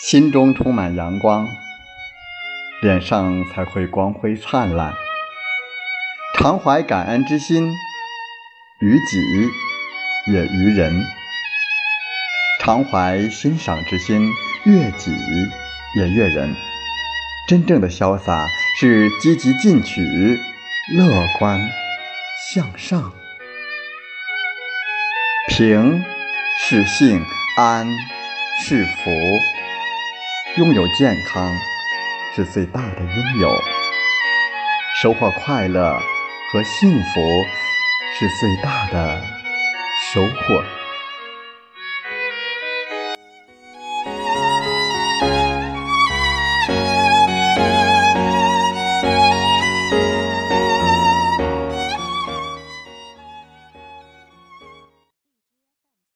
心中充满阳光，脸上才会光辉灿烂。常怀感恩之心，于己也于人；常怀欣赏之心，悦己也悦人。真正的潇洒是积极进取、乐观向上。平是幸，安是福。拥有健康是最大的拥有，收获快乐和幸福是最大的收获。